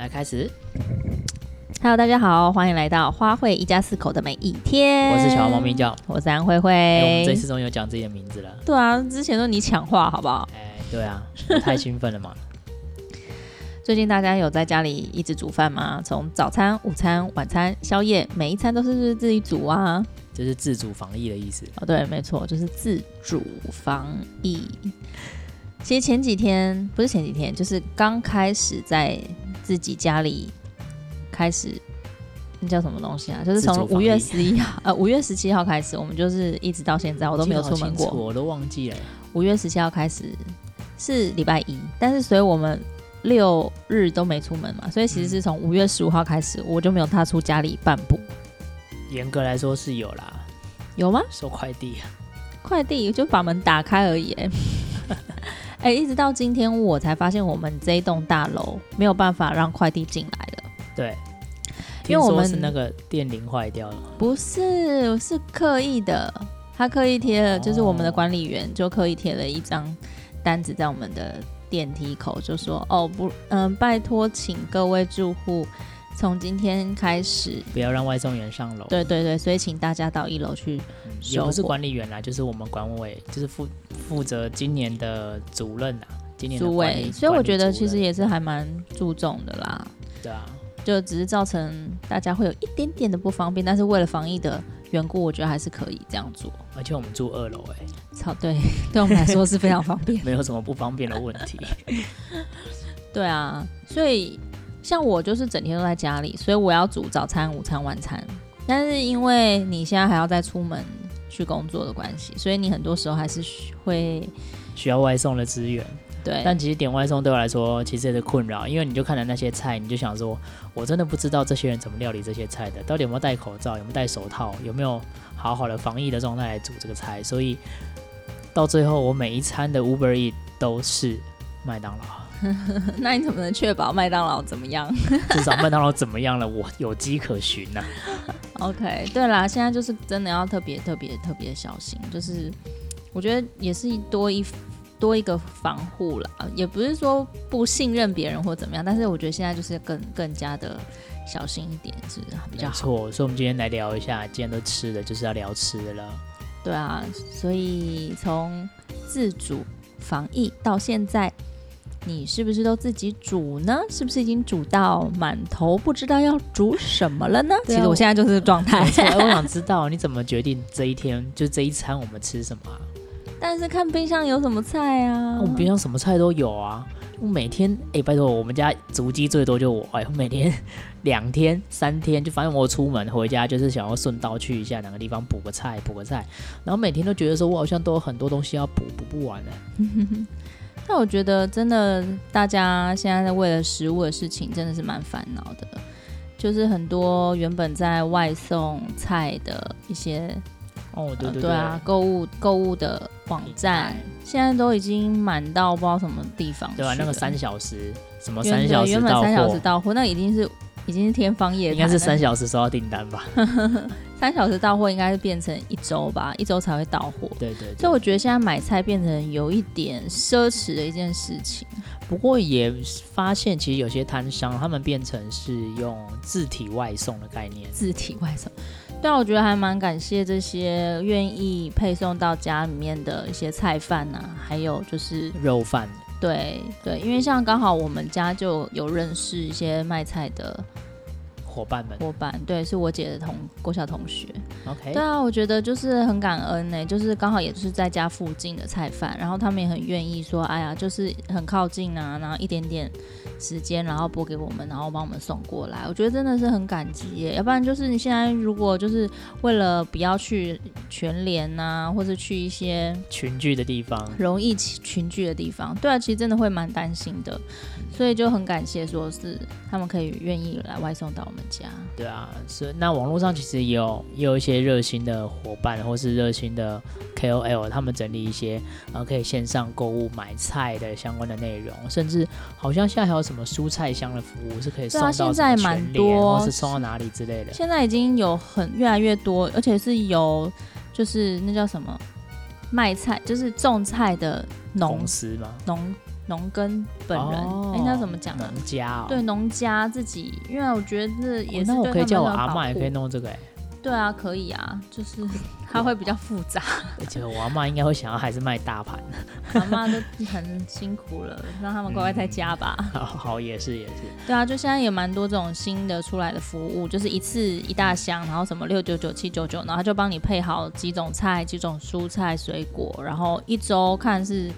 来开始。Hello，大家好，欢迎来到花卉一家四口的每一天。我是小猫咪叫，我是安慧慧。欸、我们这次终于有讲自己的名字了。对啊，之前都你抢话，好不好？哎、欸，对啊，太兴奋了嘛。最近大家有在家里一直煮饭吗？从早餐、午餐、晚餐、宵夜，每一餐都是自己煮啊。这是自主防疫的意思。哦，对，没错，就是自主防疫。其实前几天不是前几天，就是刚开始在自己家里。开始，那叫什么东西啊？就是从五月十一号，呃，五月十七号开始，我们就是一直到现在，我都没有出门过，我都忘记了。五月十七号开始是礼拜一，但是所以我们六日都没出门嘛，所以其实是从五月十五号开始，我就没有踏出家里半步。严格来说是有啦，有吗？收快递，快递就把门打开而已。哎、欸，一直到今天我才发现，我们这一栋大楼没有办法让快递进来了。对。因为我们是那个电铃坏掉了，不是，是刻意的，他刻意贴了，就是我们的管理员就刻意贴了一张单子在我们的电梯口，就说哦不，嗯、呃，拜托，请各位住户从今天开始不要让外送员上楼。对对对，所以请大家到一楼去、嗯。也不是管理员啦，就是我们管委，就是负负责今年的主任啊，今年的主委。所以我觉得其实也是还蛮注重的啦。对啊。就只是造成大家会有一点点的不方便，但是为了防疫的缘故，我觉得还是可以这样做。而且我们住二楼，哎，操，对，对我们来说是非常方便，没有什么不方便的问题。对啊，所以像我就是整天都在家里，所以我要煮早餐、午餐、晚餐。但是因为你现在还要再出门去工作的关系，所以你很多时候还是会需要外送的资源。对，但其实点外送对我来说其实也是困扰，因为你就看了那些菜，你就想说，我真的不知道这些人怎么料理这些菜的，到底有没有戴口罩，有没有戴手套，有没有好好的防疫的状态来煮这个菜，所以到最后我每一餐的 Uber Eat 都是麦当劳。那你怎么能确保麦当劳怎么样？至少麦当劳怎么样了，我有迹可循呐、啊。OK，对啦，现在就是真的要特别特别特别小心，就是我觉得也是多一。多一个防护啦，也不是说不信任别人或怎么样，但是我觉得现在就是更更加的小心一点是比较好。没错，所以我们今天来聊一下，今天都吃的，就是要聊吃的了。对啊，所以从自主防疫到现在，你是不是都自己煮呢？是不是已经煮到满头不知道要煮什么了呢？其实我现在就是状态。我想知道 你怎么决定这一天就这一餐我们吃什么啊？但是看冰箱有什么菜啊？我们冰箱什么菜都有啊。我每天哎、欸，拜托，我们家足迹最多就我哎，我每天两天三天就反正我出门回家就是想要顺道去一下哪个地方补个菜补个菜，然后每天都觉得说我好像都有很多东西要补补不完呢。但我觉得真的大家现在在为了食物的事情真的是蛮烦恼的，就是很多原本在外送菜的一些。哦，对对对，对啊，购物购物的网站现在都已经满到不知道什么地方，对吧？那个三小时什么三小时原本三小时到货，那已经是已经是天方夜谭，应该是三小时收到订单吧？三小时到货应该是变成一周吧，一周才会到货。对，对对，所以我觉得现在买菜变成有一点奢侈的一件事情。不过也发现，其实有些摊商他们变成是用自体外送的概念，自体外送。对啊，我觉得还蛮感谢这些愿意配送到家里面的一些菜饭呐、啊，还有就是肉饭。对对，因为像刚好我们家就有认识一些卖菜的伙伴们，伙伴对，是我姐的同国小同学。OK，对啊，我觉得就是很感恩呢、欸，就是刚好也就是在家附近的菜贩，然后他们也很愿意说，哎呀，就是很靠近啊，然后一点点。时间，然后拨给我们，然后帮我们送过来，我觉得真的是很感激耶。要不然就是你现在如果就是为了不要去全联呐，或者去一些群聚的地方，容易群聚的地方，对啊，其实真的会蛮担心的。所以就很感谢，说是他们可以愿意来外送到我们家。对啊，是那网络上其实也有也有一些热心的伙伴，或是热心的 KOL，他们整理一些呃可以线上购物买菜的相关的内容，甚至好像现在还有什么蔬菜箱的服务是可以送到现在蛮多，或是送到哪里之类的。现在已经有很越来越多，而且是有就是那叫什么卖菜，就是种菜的农公司吗？农农耕本人，哎、哦，欸，那怎么讲呢？农家、哦，对，农家自己，因为我觉得这也是、哦、那我可以叫我阿嬷嬷也可以弄这个哎。对啊，可以啊，就是 它会比较复杂。而且我阿妈应该会想要还是卖大盘。阿妈都很辛苦了，让他们乖乖在家吧。嗯、好，好，也是也是。对啊，就现在也蛮多这种新的出来的服务，就是一次一大箱，然后什么六九九、七九九，然后他就帮你配好几种菜、几种蔬菜、水果，然后一周看是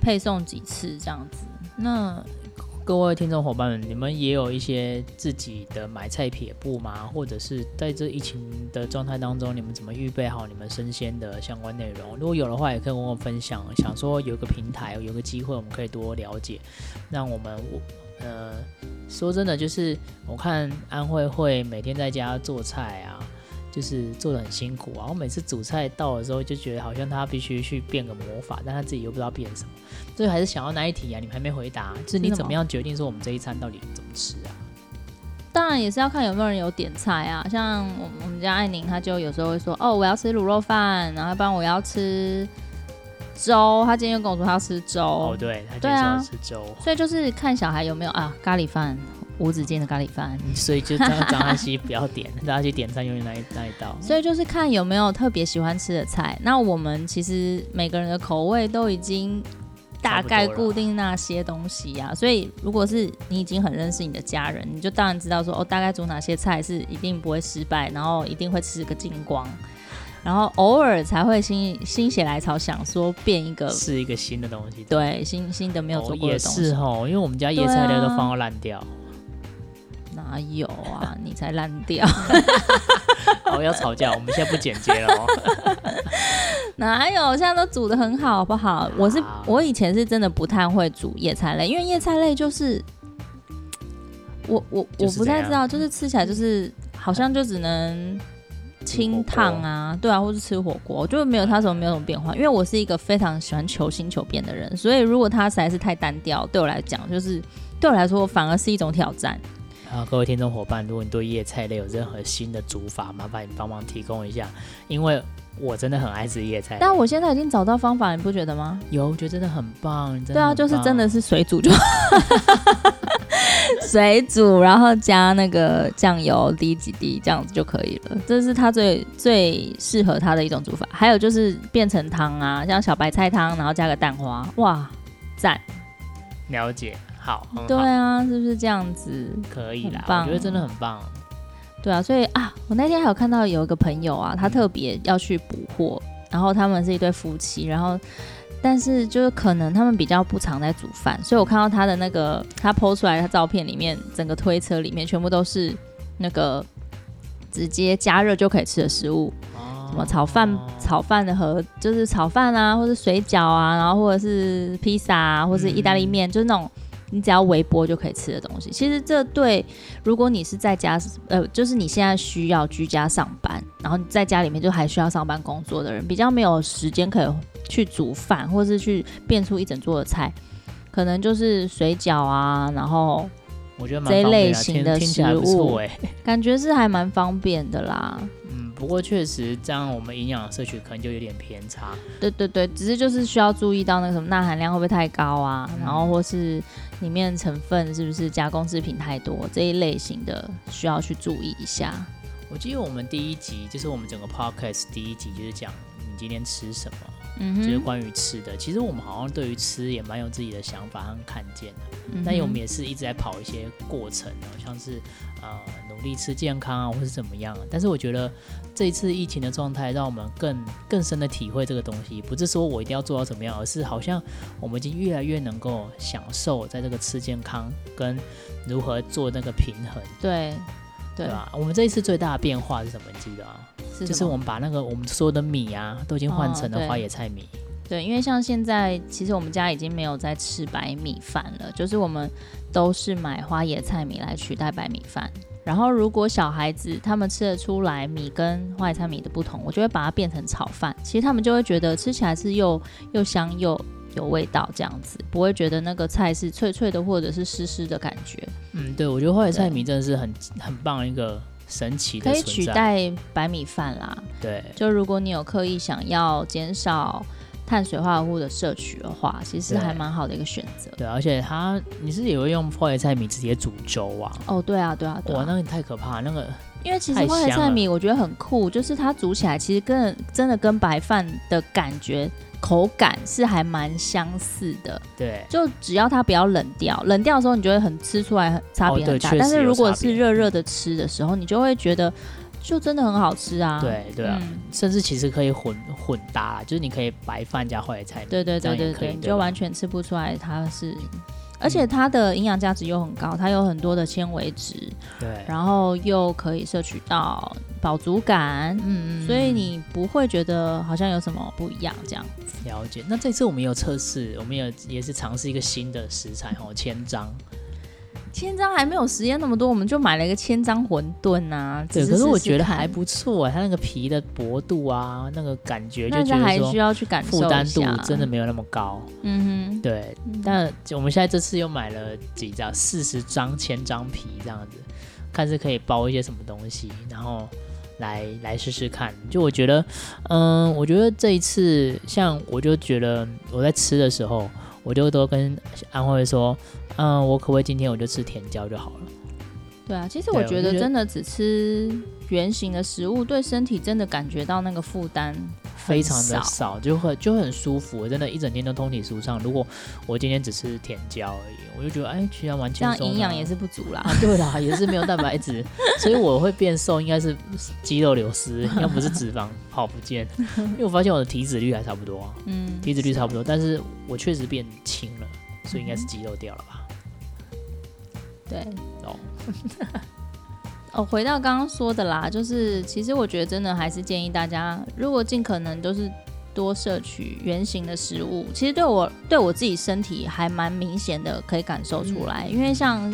配送几次这样子。那。各位听众伙伴们，你们也有一些自己的买菜撇步吗？或者是在这疫情的状态当中，你们怎么预备好你们生鲜的相关内容？如果有的话，也可以跟我分享。想说有个平台，有个机会，我们可以多了解。让我们，呃，说真的，就是我看安慧慧每天在家做菜啊。就是做的很辛苦啊！我每次煮菜到的时候，就觉得好像他必须去变个魔法，但他自己又不知道变什么。所以还是想要那一题啊，你们还没回答，就是你怎么样决定说我们这一餐到底怎么吃啊？当然也是要看有没有人有点菜啊。像我我们家艾宁，他就有时候会说：“哦，我要吃卤肉饭，然后不然我要吃粥。”他今天又跟我说他要吃粥。哦，对，他今天说要吃粥。所以就是看小孩有没有啊，咖喱饭。无止境的咖喱饭，所以就张张安熙不要点，大家去点餐用那一那一道。所以就是看有没有特别喜欢吃的菜。那我们其实每个人的口味都已经大概固定那些东西呀、啊。所以如果是你已经很认识你的家人，你就当然知道说哦，大概煮哪些菜是一定不会失败，然后一定会吃个精光。然后偶尔才会心心血来潮想说变一个，是一个新的东西。对，新新的没有做过的东西。哦、也是哦，因为我们家叶菜类都放到烂掉。哪有啊！你才烂掉！好，要吵架，我们现在不剪接了哦。哪有？现在都煮的很好，好不好？我是我以前是真的不太会煮叶菜类，因为叶菜类就是我我我不太知道，就是吃起来就是好像就只能清烫啊，对啊，或是吃火锅，就没有它什么没有什么变化。因为我是一个非常喜欢求新求变的人，所以如果它实在是太单调，对我来讲就是对我来说反而是一种挑战。啊，各位听众伙伴，如果你对叶菜类有任何新的煮法，麻烦你帮忙提供一下，因为我真的很爱吃叶菜。但我现在已经找到方法，你不觉得吗？有，我觉得真的很棒。很棒对啊，就是真的是水煮就，水煮，然后加那个酱油滴几滴，这样子就可以了。这是它最最适合它的一种煮法。还有就是变成汤啊，像小白菜汤，然后加个蛋花，哇，赞！了解。好，好，对啊，是不是这样子？可以啦，我觉得真的很棒。对啊，所以啊，我那天还有看到有一个朋友啊，他特别要去补货，然后他们是一对夫妻，然后但是就是可能他们比较不常在煮饭，所以我看到他的那个他 PO 出来的照片里面，整个推车里面全部都是那个直接加热就可以吃的食物，哦、什么炒饭、炒饭的盒，就是炒饭啊，或是水饺啊，然后或者是披萨啊，或是意大利面，嗯、就是那种。你只要微波就可以吃的东西，其实这对如果你是在家，呃，就是你现在需要居家上班，然后你在家里面就还需要上班工作的人，比较没有时间可以去煮饭，或是去变出一整桌的菜，可能就是水饺啊，然后我觉得这一类型的食物，感觉是还蛮方便的啦。不过确实，这样我们营养摄取可能就有点偏差。对对对，只是就是需要注意到那个什么钠含量会不会太高啊，嗯、然后或是里面成分是不是加工制品太多这一类型的，需要去注意一下。我记得我们第一集就是我们整个 podcast 第一集就是讲你今天吃什么。嗯，就是关于吃的，其实我们好像对于吃也蛮有自己的想法和看见的。嗯，但我们也是一直在跑一些过程，像是呃努力吃健康啊，或是怎么样。但是我觉得这一次疫情的状态，让我们更更深的体会这个东西，不是说我一定要做到怎么样，而是好像我们已经越来越能够享受在这个吃健康跟如何做那个平衡。对，对，吧？我们这一次最大的变化是什么？你记得啊？是就是我们把那个我们所有的米啊，都已经换成了花野菜米。哦对。因为像现在，其实我们家已经没有在吃白米饭了，就是我们都是买花椰菜米来取代白米饭。然后，如果小孩子他们吃得出来米跟花椰菜米的不同，我就会把它变成炒饭。其实他们就会觉得吃起来是又又香又有味道，这样子不会觉得那个菜是脆脆的或者是湿湿的感觉。嗯，对，我觉得花椰菜米真的是很很棒一个。神奇的可以取代白米饭啦。对，就如果你有刻意想要减少碳水化合物的摄取的话，其实还蛮好的一个选择。对，而且它你是也会用花椰菜米直接煮粥啊？哦，对啊，对啊，对啊。哇，那个太可怕，那个。因为其实花椰菜米我觉得很酷，就是它煮起来其实跟真的跟白饭的感觉口感是还蛮相似的。对，就只要它不要冷掉，冷掉的时候你就会很吃出来很差别很大。哦、但是如果是热热的吃的时候，你就会觉得就真的很好吃啊。对对啊、嗯，甚至其实可以混混搭，就是你可以白饭加坏菜对对对对，你就完全吃不出来它是。而且它的营养价值又很高，它有很多的纤维质，对，然后又可以摄取到饱足感，嗯，所以你不会觉得好像有什么不一样这样。了解。那这次我们有测试，我们有也是尝试一个新的食材哦，千张。千张还没有实验那么多，我们就买了一个千张馄饨啊。对，可是我觉得还不错啊，它那个皮的薄度啊，那个感觉就觉得还需要去感受一下，负担度真的没有那么高。嗯哼，对。但我们现在这次又买了几张，四十张千张皮这样子，看是可以包一些什么东西，然后来来试试看。就我觉得，嗯，我觉得这一次，像我就觉得我在吃的时候。我就都跟安慧说，嗯，我可不可以今天我就吃甜椒就好了？对啊，其实我觉得真的只吃圆形的食物，对身体真的感觉到那个负担非常的少，就很就很舒服，真的，一整天都通体舒畅。如果我今天只吃甜椒而已，我就觉得哎，其实完全这样营养也是不足啦。啊，对啦，也是没有蛋白质，所以我会变瘦，应该是肌肉流失，要不是脂肪跑不见。因为我发现我的体脂率还差不多，嗯，体脂率差不多，但是我确实变轻了，所以应该是肌肉掉了吧？对，哦，哦，回到刚刚说的啦，就是其实我觉得真的还是建议大家，如果尽可能都是多摄取圆形的食物，其实对我对我自己身体还蛮明显的，可以感受出来。嗯、因为像，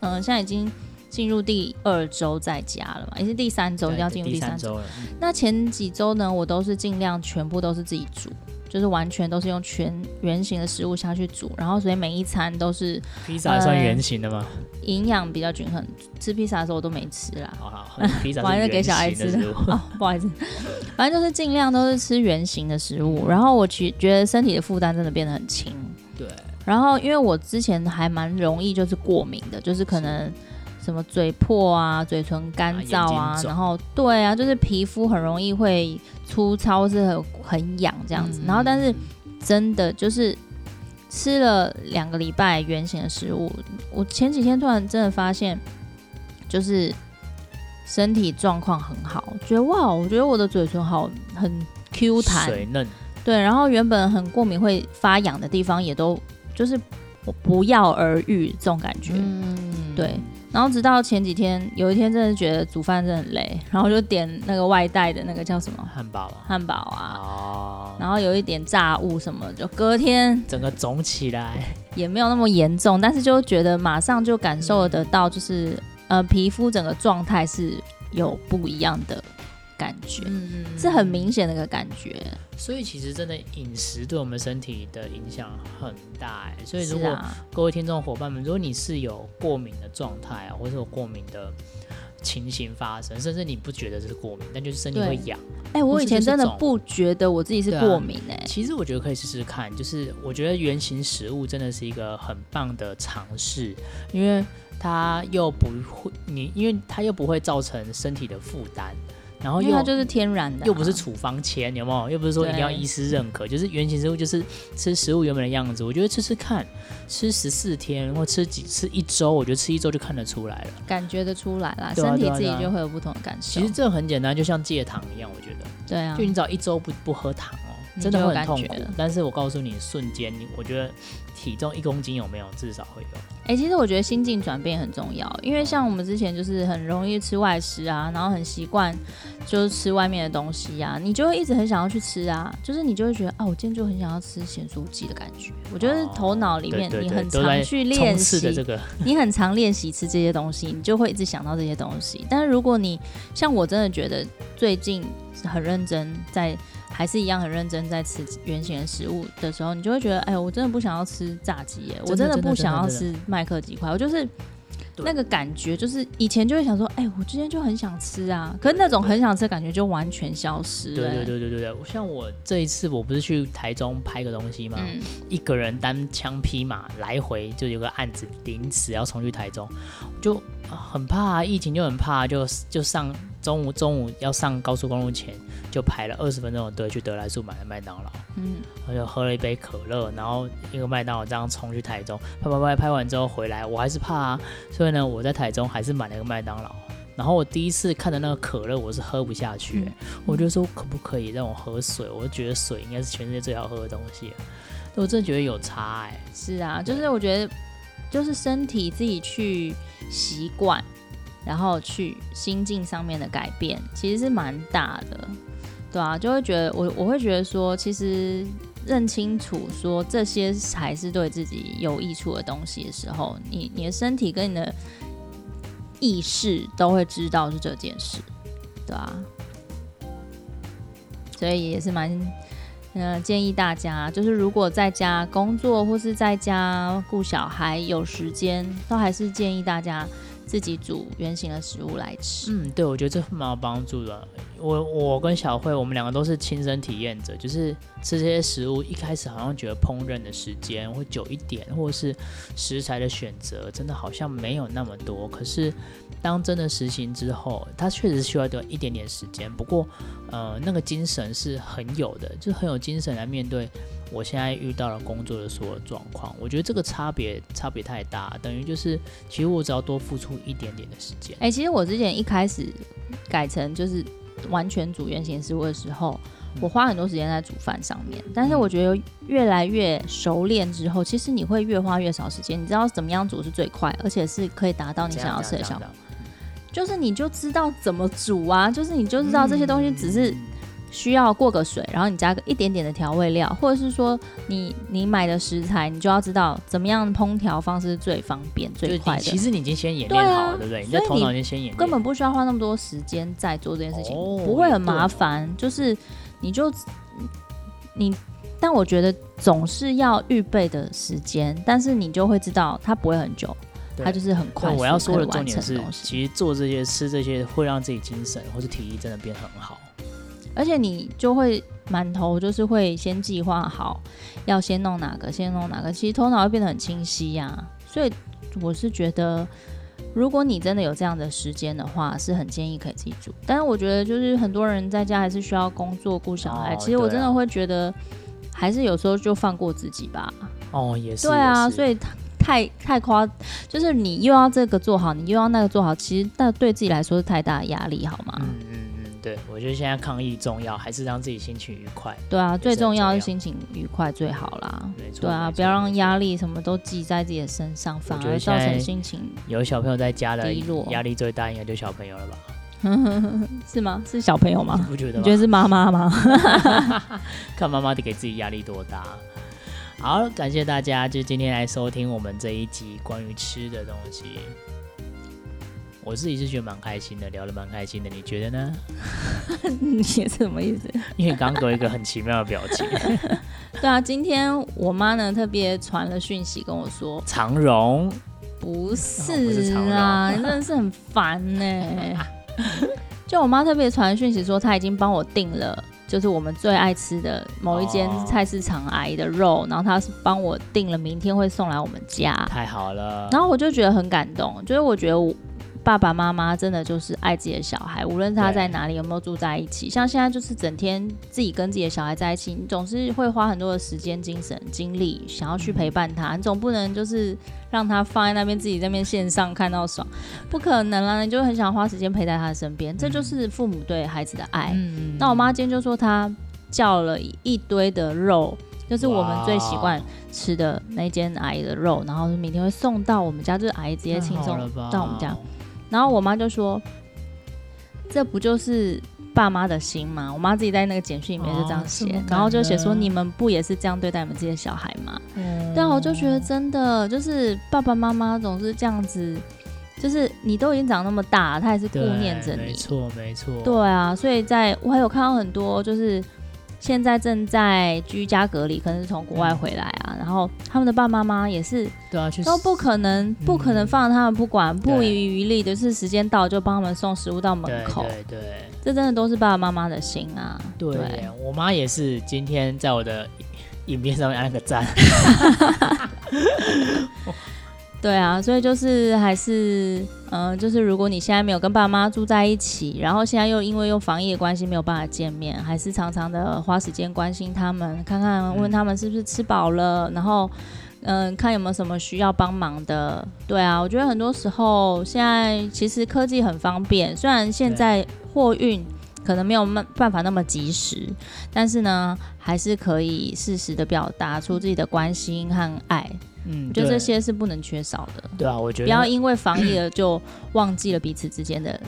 嗯、呃，现在已经进入第二周在家了嘛，也是第三周要进入第三周了。那前几周呢，我都是尽量全部都是自己煮。就是完全都是用全圆形的食物下去煮，然后所以每一餐都是。披萨算圆形的吗？营、呃、养比较均衡。吃披萨的时候我都没吃啦。好好，披萨 是给小孩吃的。哦，不好意思，反正就是尽量都是吃圆形的食物。然后我其觉得身体的负担真的变得很轻。对。然后因为我之前还蛮容易就是过敏的，就是可能。什么嘴破啊，嘴唇干燥啊，啊然后对啊，就是皮肤很容易会粗糙，是很很痒这样子。嗯、然后但是真的就是吃了两个礼拜圆形的食物，我前几天突然真的发现，就是身体状况很好，觉得哇，我觉得我的嘴唇好很 Q 弹，水嫩。对，然后原本很过敏会发痒的地方也都就是我不药而愈这种感觉，嗯，对。然后直到前几天，有一天真的觉得煮饭真的很累，然后就点那个外带的那个叫什么？汉堡，汉堡啊，哦，然后有一点炸物什么，就隔天整个肿起来，也没有那么严重，但是就觉得马上就感受得到，就是、嗯、呃皮肤整个状态是有不一样的。感觉，嗯，是很明显的一个感觉。所以其实真的饮食对我们身体的影响很大哎。所以如果各位听众伙伴们，如果你是有过敏的状态啊，或者有过敏的情形发生，甚至你不觉得这是过敏，但就是身体会痒。哎、欸，我以前真的不觉得我自己是过敏哎、啊。其实我觉得可以试试看，就是我觉得原型食物真的是一个很棒的尝试，因为它又不会你，因为它又不会造成身体的负担。然后又它就是天然的、啊，又不是处方签，有没有？又不是说一定要医师认可，就是原型食物，就是吃食物原本的样子。我觉得吃吃看，吃十四天或吃几吃一周，我觉得吃一周就看得出来了，感觉得出来啦，身体自己就会有不同的感受。其实这很简单，就像戒糖一样，我觉得。对啊。就你只要一周不不喝糖哦，真的会很痛苦。但是我告诉你，瞬间你，我觉得。体重一公斤有没有？至少会有。哎、欸，其实我觉得心境转变很重要，因为像我们之前就是很容易吃外食啊，然后很习惯就是吃外面的东西啊，你就会一直很想要去吃啊，就是你就会觉得啊，我今天就很想要吃咸酥鸡的感觉。我觉得头脑里面你很常去练习这个，你很常练习吃这些东西，你就会一直想到这些东西。但是如果你像我真的觉得最近很认真在。还是一样很认真在吃原型的食物的时候，你就会觉得，哎，我真的不想要吃炸鸡耶，我真的不想要吃麦克鸡块，我就是那个感觉就是以前就会想说，哎、欸，我今天就很想吃啊，可是那种很想吃的感觉就完全消失了。对对对对对对，像我这一次我不是去台中拍个东西嘛？嗯、一个人单枪匹马来回就有个案子临时要冲去台中，就很怕、啊，疫情就很怕，就就上中午中午要上高速公路前就排了二十分钟的队去德来速买了麦当劳，嗯，我就喝了一杯可乐，然后一个麦当劳这样冲去台中，拍拍拍拍完之后回来，我还是怕啊。所以呢，我在台中还是买了一个麦当劳。然后我第一次看的那个可乐，我是喝不下去、欸，嗯、我就说可不可以让我喝水？我就觉得水应该是全世界最好喝的东西。我真的觉得有差哎、欸。是啊，就是我觉得，就是身体自己去习惯，然后去心境上面的改变，其实是蛮大的，对啊，就会觉得我我会觉得说，其实。认清楚说这些才是对自己有益处的东西的时候，你你的身体跟你的意识都会知道是这件事，对啊，所以也是蛮嗯、建议大家，就是如果在家工作或是在家顾小孩有时间，都还是建议大家。自己煮原型的食物来吃，嗯，对，我觉得这蛮有帮助的。我我跟小慧，我们两个都是亲身体验者，就是吃这些食物，一开始好像觉得烹饪的时间会久一点，或者是食材的选择真的好像没有那么多。可是当真的实行之后，它确实需要一点点时间。不过，呃，那个精神是很有的，就很有精神来面对。我现在遇到了工作的所有状况，我觉得这个差别差别太大，等于就是其实我只要多付出一点点的时间。哎、欸，其实我之前一开始改成就是完全煮原型食物的时候，嗯、我花很多时间在煮饭上面，但是我觉得越来越熟练之后，其实你会越花越少时间。你知道怎么样煮是最快，而且是可以达到你想要吃的效果，就是你就知道怎么煮啊，就是你就知道这些东西只是。需要过个水，然后你加个一点点的调味料，或者是说你你买的食材，你就要知道怎么样烹调方式是最方便最快的。其实你已经先演练好了，对，啊、对不对？你在头脑已经先演练，根本不需要花那么多时间在做这件事情，哦、不会很麻烦。就是你就你，但我觉得总是要预备的时间，但是你就会知道它不会很久，对它就是很快。我要说的重点是，其实做这些吃这些会让自己精神或是体力真的变很好。而且你就会满头就是会先计划好，要先弄哪个，先弄哪个，其实头脑会变得很清晰呀、啊。所以我是觉得，如果你真的有这样的时间的话，是很建议可以自己煮。但是我觉得，就是很多人在家还是需要工作顾小孩，哦、其实我真的会觉得，还是有时候就放过自己吧。哦，也是。对啊，所以太太夸，就是你又要这个做好，你又要那个做好，其实那对自己来说是太大的压力，好吗？嗯对，我觉得现在抗疫重要，还是让自己心情愉快。对啊，最重要是心情愉快最好啦。没错。对啊，不要让压力什么都记在自己的身上，反而造成心情。有小朋友在家的压力最大，应该就小朋友了吧？是吗？是小朋友吗？不觉得？你觉得是妈妈吗？看妈妈得给自己压力多大。好，感谢大家，就今天来收听我们这一集关于吃的东西。我自己是觉得蛮开心的，聊得蛮开心的，你觉得呢？你是什么意思？因为刚刚给我一个很奇妙的表情。对啊，今天我妈呢特别传了讯息跟我说，长荣不是啊，你真的是很烦呢。就我妈特别传讯息说，她已经帮我订了，就是我们最爱吃的某一间菜市场阿姨的肉，哦、然后她是帮我订了，明天会送来我们家。太好了。然后我就觉得很感动，就是我觉得我。爸爸妈妈真的就是爱自己的小孩，无论他在哪里，有没有住在一起。像现在就是整天自己跟自己的小孩在一起，你总是会花很多的时间、精神、精力，想要去陪伴他。你总不能就是让他放在那边，自己在那边线上看到爽，不可能啦！你就很想花时间陪在他的身边，这就是父母对孩子的爱。嗯、那我妈今天就说，她叫了一堆的肉，就是我们最习惯吃的那间阿姨的肉，然后明天会送到我们家，就是阿姨直接亲送到我们家。然后我妈就说：“这不就是爸妈的心吗？”我妈自己在那个简讯里面就这样写，哦、然后就写说：“你们不也是这样对待你们自己的小孩吗？”嗯，但我就觉得真的就是爸爸妈妈总是这样子，就是你都已经长那么大，他还是顾念着你。没错，没错。对啊，所以在我还有看到很多就是现在正在居家隔离，可能是从国外回来啊，嗯、然后他们的爸爸妈妈也是，对啊，都不可能，嗯、不可能放他们不管，不遗余力的是时间到就帮他们送食物到门口，对对，对，这真的都是爸爸妈妈的心啊。对，对。我妈也是，今天在我的影片上面按个赞。对啊，所以就是还是，嗯、就是如果你现在没有跟爸妈住在一起，然后现在又因为又防疫的关系没有办法见面，还是常常的花时间关心他们，看看问他们是不是吃饱了，然后，嗯、看有没有什么需要帮忙的。对啊，我觉得很多时候现在其实科技很方便，虽然现在货运可能没有办办法那么及时，但是呢，还是可以适时的表达出自己的关心和爱。嗯，就这些是不能缺少的。对啊，我觉得不要因为防疫了就忘记了彼此之间的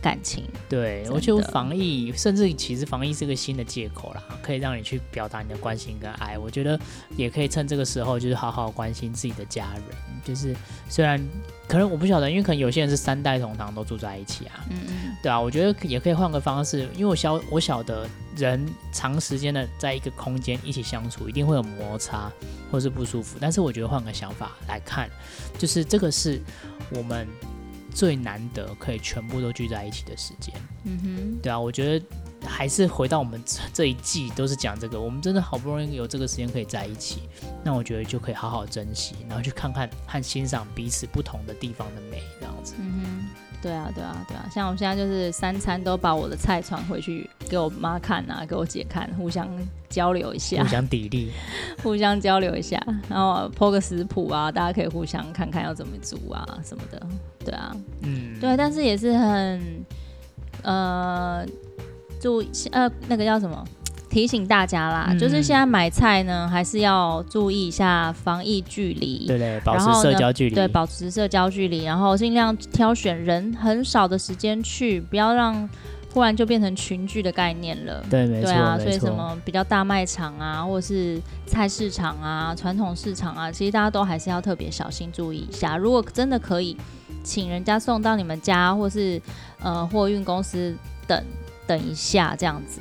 感情。对，我觉得防疫，甚至其实防疫是个新的借口啦，可以让你去表达你的关心跟爱。我觉得也可以趁这个时候，就是好好关心自己的家人。就是虽然可能我不晓得，因为可能有些人是三代同堂都住在一起啊。嗯嗯。对啊，我觉得也可以换个方式，因为我晓我晓得人长时间的在一个空间一起相处，一定会有摩擦。或是不舒服，但是我觉得换个想法来看，就是这个是我们最难得可以全部都聚在一起的时间。嗯哼，对啊，我觉得还是回到我们这一季都是讲这个，我们真的好不容易有这个时间可以在一起，那我觉得就可以好好珍惜，然后去看看和欣赏彼此不同的地方的美，这样子。嗯哼。对啊，对啊，对啊，像我们现在就是三餐都把我的菜传回去给我妈看啊，给我姐看，互相交流一下，互相砥砺，互相交流一下，然后 po 个食谱啊，大家可以互相看看要怎么煮啊什么的，对啊，嗯，对，但是也是很呃，注意呃那个叫什么？提醒大家啦，嗯、就是现在买菜呢，还是要注意一下防疫距离，对对，保持社交距离，对，保持社交距离，然后尽量挑选人很少的时间去，不要让忽然就变成群聚的概念了。对，没错，对啊，所以什么比较大卖场啊，或者是菜市场啊、传统市场啊，其实大家都还是要特别小心注意一下。如果真的可以，请人家送到你们家，或是呃货运公司等等一下这样子。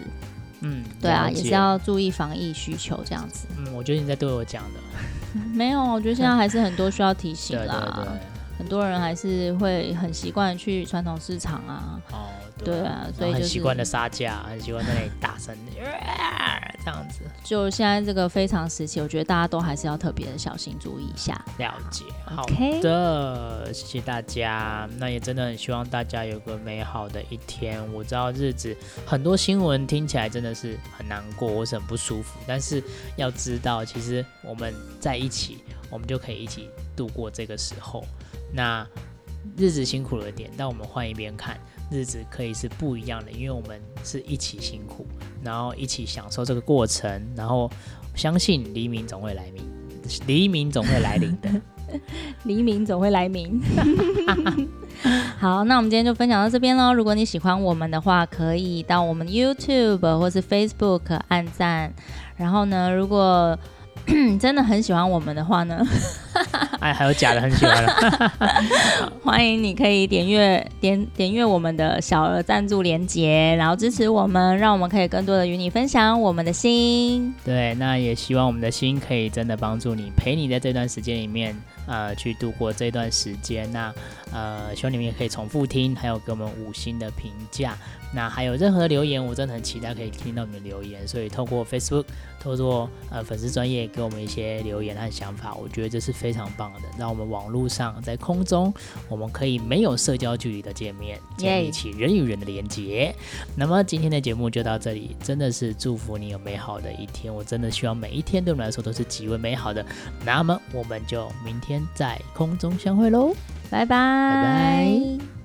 嗯，对啊，也是要注意防疫需求这样子。嗯，我觉得你在对我讲的。没有，我觉得现在还是很多需要提醒啦。对对对，很多人还是会很习惯去传统市场啊。哦。对啊，所以就习惯的杀价，很习惯在那里大声这样子。就现在这个非常时期，我觉得大家都还是要特别的小心注意一下。了解，好的，谢谢大家。那也真的很希望大家有个美好的一天。我知道日子很多新闻听起来真的是很难过，或是很不舒服。但是要知道，其实我们在一起，我们就可以一起度过这个时候。那日子辛苦了点，但我们换一边看。日子可以是不一样的，因为我们是一起辛苦，然后一起享受这个过程，然后相信黎明总会来临，黎明总会来临的，黎明总会来临。好，那我们今天就分享到这边喽。如果你喜欢我们的话，可以到我们 YouTube 或是 Facebook 按赞。然后呢，如果 真的很喜欢我们的话呢，哎，还有假的很喜欢了，欢迎你可以点阅点点阅我们的小额赞助连接，然后支持我们，让我们可以更多的与你分享我们的心。对，那也希望我们的心可以真的帮助你，陪你在这段时间里面。呃，去度过这段时间，那呃，希望你们也可以重复听，还有给我们五星的评价。那还有任何留言，我真的很期待可以听到你们留言。所以透过 Facebook，透过呃粉丝专业给我们一些留言和想法，我觉得这是非常棒的。让我们网络上在空中，我们可以没有社交距离的见面，建立起人与人的连接。那么今天的节目就到这里，真的是祝福你有美好的一天。我真的希望每一天对我们来说都是极为美好的。那么我们就明天。在空中相会喽，拜拜，拜拜。